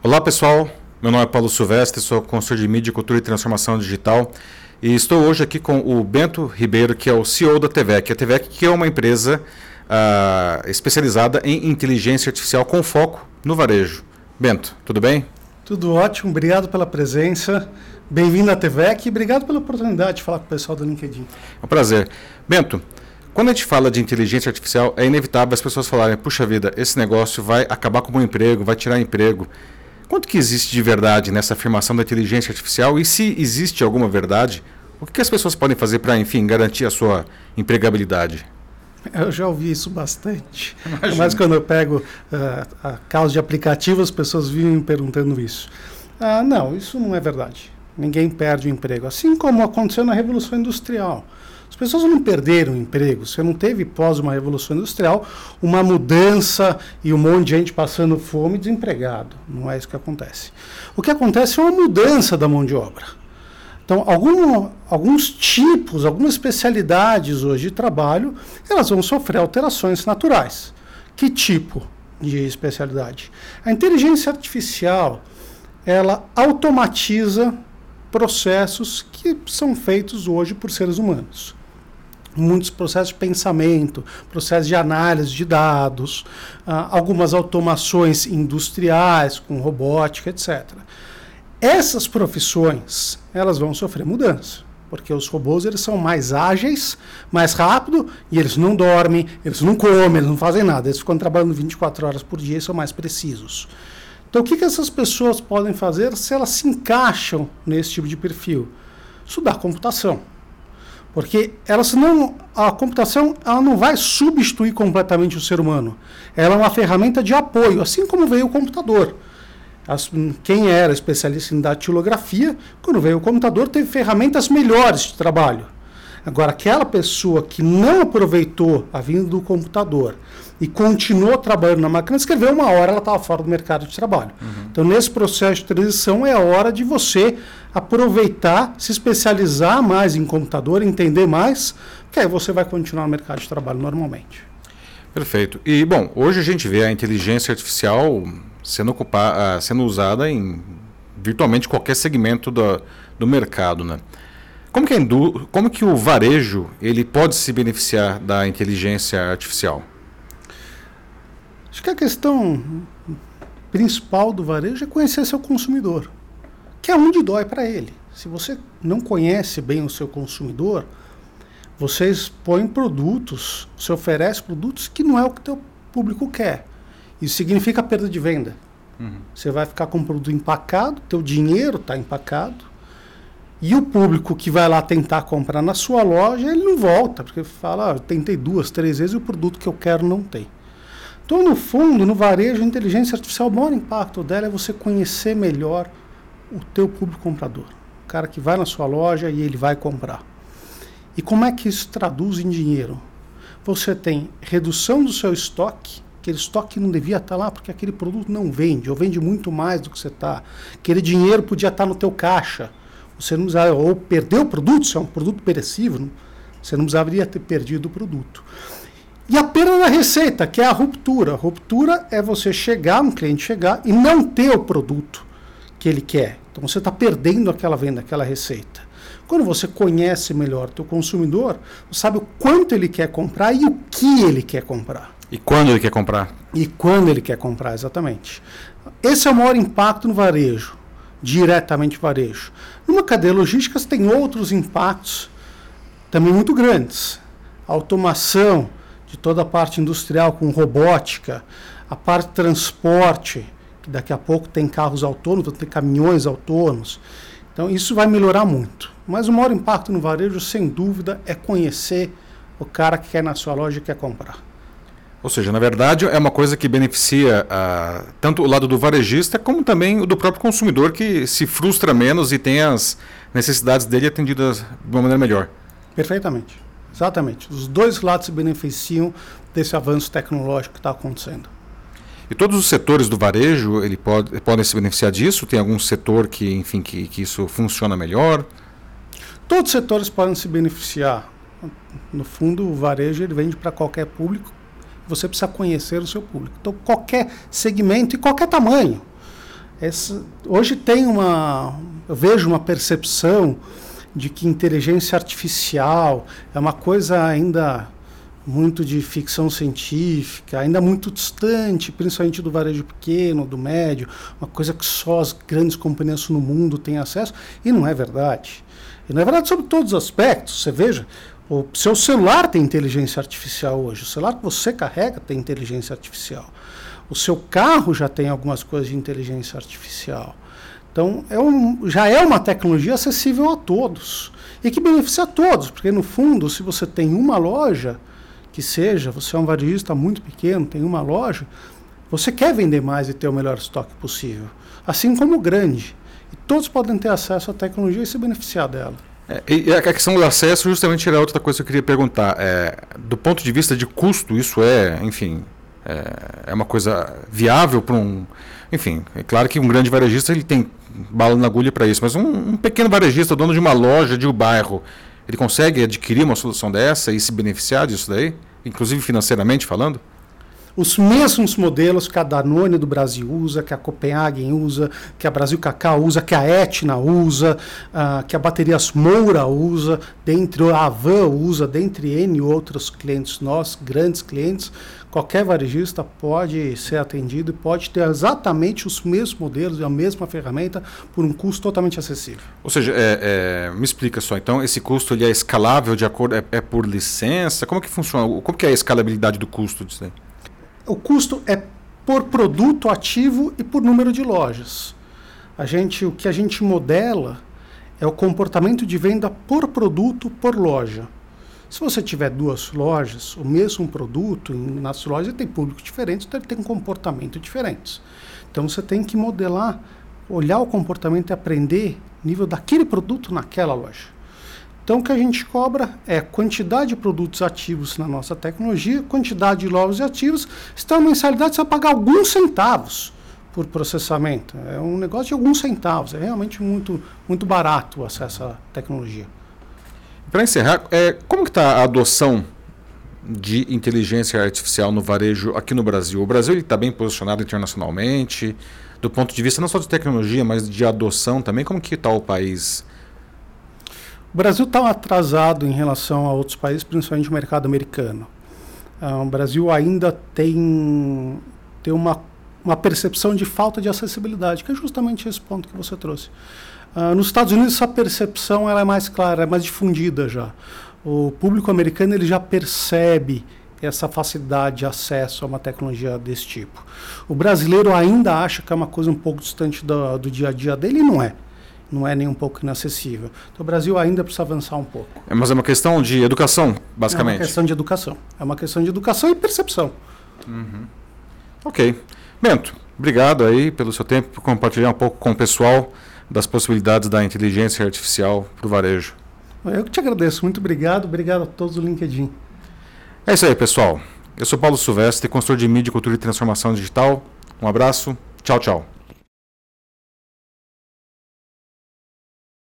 Olá pessoal, meu nome é Paulo Silvestre, sou consultor de mídia, cultura e transformação digital e estou hoje aqui com o Bento Ribeiro, que é o CEO da TVEC. A TVEC que é uma empresa uh, especializada em inteligência artificial com foco no varejo. Bento, tudo bem? Tudo ótimo, obrigado pela presença. Bem-vindo à TVEC e obrigado pela oportunidade de falar com o pessoal do LinkedIn. É um prazer. Bento, quando a gente fala de inteligência artificial, é inevitável as pessoas falarem: puxa vida, esse negócio vai acabar com o meu emprego, vai tirar emprego. Quanto que existe de verdade nessa afirmação da inteligência artificial? E se existe alguma verdade, o que as pessoas podem fazer para, enfim, garantir a sua empregabilidade? Eu já ouvi isso bastante. Imagina. Mas quando eu pego uh, a causa de aplicativo, as pessoas vivem perguntando isso. Ah, não, isso não é verdade. Ninguém perde o emprego. Assim como aconteceu na Revolução Industrial. As pessoas não perderam emprego. Você não teve, pós uma Revolução Industrial, uma mudança e um monte de gente passando fome e desempregado. Não é isso que acontece. O que acontece é uma mudança da mão de obra. Então, algum, alguns tipos, algumas especialidades hoje de trabalho, elas vão sofrer alterações naturais. Que tipo de especialidade? A inteligência artificial, ela automatiza processos que são feitos hoje por seres humanos. Muitos processos de pensamento, processos de análise de dados, uh, algumas automações industriais com robótica, etc. Essas profissões, elas vão sofrer mudança, porque os robôs eles são mais ágeis, mais rápido e eles não dormem, eles não comem, eles não fazem nada, eles ficam trabalhando 24 horas por dia e são mais precisos. Então, o que, que essas pessoas podem fazer se elas se encaixam nesse tipo de perfil? Estudar computação. Porque elas não, a computação ela não vai substituir completamente o ser humano. Ela é uma ferramenta de apoio, assim como veio o computador. As, quem era especialista em datilografia, quando veio o computador, teve ferramentas melhores de trabalho. Agora, aquela pessoa que não aproveitou a vinda do computador e continuou trabalhando na máquina, escreveu uma hora, ela estava fora do mercado de trabalho. Uhum. Então, nesse processo de transição, é a hora de você aproveitar, se especializar mais em computador, entender mais, que aí você vai continuar no mercado de trabalho normalmente. Perfeito. E, bom, hoje a gente vê a inteligência artificial sendo, ocupada, sendo usada em virtualmente qualquer segmento do, do mercado, né? Como que, como que o varejo ele pode se beneficiar da inteligência artificial? Acho que a questão principal do varejo é conhecer seu consumidor, que é onde dói para ele. Se você não conhece bem o seu consumidor, você expõe produtos, você oferece produtos que não é o que o teu público quer. Isso significa perda de venda. Uhum. Você vai ficar com o produto empacado, teu dinheiro está empacado, e o público que vai lá tentar comprar na sua loja, ele não volta, porque fala, ah, tentei duas, três vezes e o produto que eu quero não tem. Então, no fundo, no varejo, a inteligência artificial, o maior impacto dela é você conhecer melhor o teu público comprador. O cara que vai na sua loja e ele vai comprar. E como é que isso traduz em dinheiro? Você tem redução do seu estoque, aquele estoque não devia estar lá porque aquele produto não vende, ou vende muito mais do que você está. Aquele dinheiro podia estar no teu caixa você não precisava, ou perdeu o produto, se é um produto perecível, você não precisaria ter perdido o produto. E a perda da receita, que é a ruptura. A ruptura é você chegar, um cliente chegar e não ter o produto que ele quer. Então você está perdendo aquela venda, aquela receita. Quando você conhece melhor o teu consumidor, você sabe o quanto ele quer comprar e o que ele quer comprar. E quando ele quer comprar? E quando ele quer comprar, exatamente. Esse é o maior impacto no varejo diretamente varejo. Numa cadeia logística, você tem outros impactos também muito grandes. A automação de toda a parte industrial com robótica, a parte transporte, que daqui a pouco tem carros autônomos, ter caminhões autônomos. Então, isso vai melhorar muito. Mas o maior impacto no varejo, sem dúvida, é conhecer o cara que quer na sua loja e quer comprar. Ou seja, na verdade, é uma coisa que beneficia uh, tanto o lado do varejista como também o do próprio consumidor que se frustra menos e tem as necessidades dele atendidas de uma maneira melhor. Perfeitamente. Exatamente. Os dois lados se beneficiam desse avanço tecnológico que está acontecendo. E todos os setores do varejo ele pode, podem se beneficiar disso? Tem algum setor que, enfim, que, que isso funciona melhor? Todos os setores podem se beneficiar. No fundo, o varejo ele vende para qualquer público você precisa conhecer o seu público. Então, qualquer segmento e qualquer tamanho. hoje tem uma. Eu vejo uma percepção de que inteligência artificial é uma coisa ainda muito de ficção científica, ainda muito distante, principalmente do varejo pequeno, do médio, uma coisa que só as grandes companhias no mundo têm acesso, e não é verdade. E é verdade sobre todos os aspectos. Você veja, o seu celular tem inteligência artificial hoje, o celular que você carrega tem inteligência artificial. O seu carro já tem algumas coisas de inteligência artificial. Então, é um, já é uma tecnologia acessível a todos e que beneficia a todos, porque no fundo, se você tem uma loja, que seja, você é um varejista muito pequeno, tem uma loja, você quer vender mais e ter o melhor estoque possível, assim como o grande. E todos podem ter acesso à tecnologia e se beneficiar dela. É, e a questão do acesso justamente era outra coisa que eu queria perguntar. É, do ponto de vista de custo, isso é, enfim, é, é uma coisa viável para um. Enfim, é claro que um grande varejista ele tem bala na agulha para isso, mas um, um, pequeno varejista, dono de uma loja de um bairro, ele consegue adquirir uma solução dessa e se beneficiar disso daí, inclusive financeiramente falando? Os mesmos modelos que a Danone do Brasil usa, que a Copenhagen usa, que a Brasil Cacau usa, que a Etna usa, uh, que a Baterias Moura usa, dentre a Avan usa, dentre N outros clientes nossos, grandes clientes. Qualquer varejista pode ser atendido e pode ter exatamente os mesmos modelos e a mesma ferramenta por um custo totalmente acessível. Ou seja, é, é, me explica só, então esse custo ele é escalável de acordo, é, é por licença? Como que funciona? Como que é a escalabilidade do custo disso? O custo é por produto ativo e por número de lojas. A gente, o que a gente modela é o comportamento de venda por produto por loja. Se você tiver duas lojas, o mesmo produto, nas lojas tem público diferente, então ele tem um comportamento diferente. Então você tem que modelar, olhar o comportamento e aprender nível daquele produto naquela loja. Então, o que a gente cobra é quantidade de produtos ativos na nossa tecnologia, quantidade de lojas ativos. Então, a mensalidade você vai pagar alguns centavos por processamento. É um negócio de alguns centavos. É realmente muito, muito barato o acesso à tecnologia. Para encerrar, é, como está a adoção de inteligência artificial no varejo aqui no Brasil? O Brasil está bem posicionado internacionalmente, do ponto de vista não só de tecnologia, mas de adoção também. Como que está o país o Brasil está atrasado em relação a outros países, principalmente o mercado americano. Uh, o Brasil ainda tem, tem uma, uma percepção de falta de acessibilidade, que é justamente esse ponto que você trouxe. Uh, nos Estados Unidos, essa percepção ela é mais clara, é mais difundida já. O público americano ele já percebe essa facilidade de acesso a uma tecnologia desse tipo. O brasileiro ainda acha que é uma coisa um pouco distante do, do dia a dia dele e não é não é nem um pouco inacessível. Então o Brasil ainda precisa avançar um pouco. É, mas é uma questão de educação, basicamente. É uma questão de educação. É uma questão de educação e percepção. Uhum. Ok. Bento, obrigado aí pelo seu tempo, por compartilhar um pouco com o pessoal das possibilidades da inteligência artificial para o varejo. Eu que te agradeço. Muito obrigado. Obrigado a todos do LinkedIn. É isso aí, pessoal. Eu sou Paulo Silvestre, consultor de mídia, cultura e transformação digital. Um abraço. Tchau, tchau.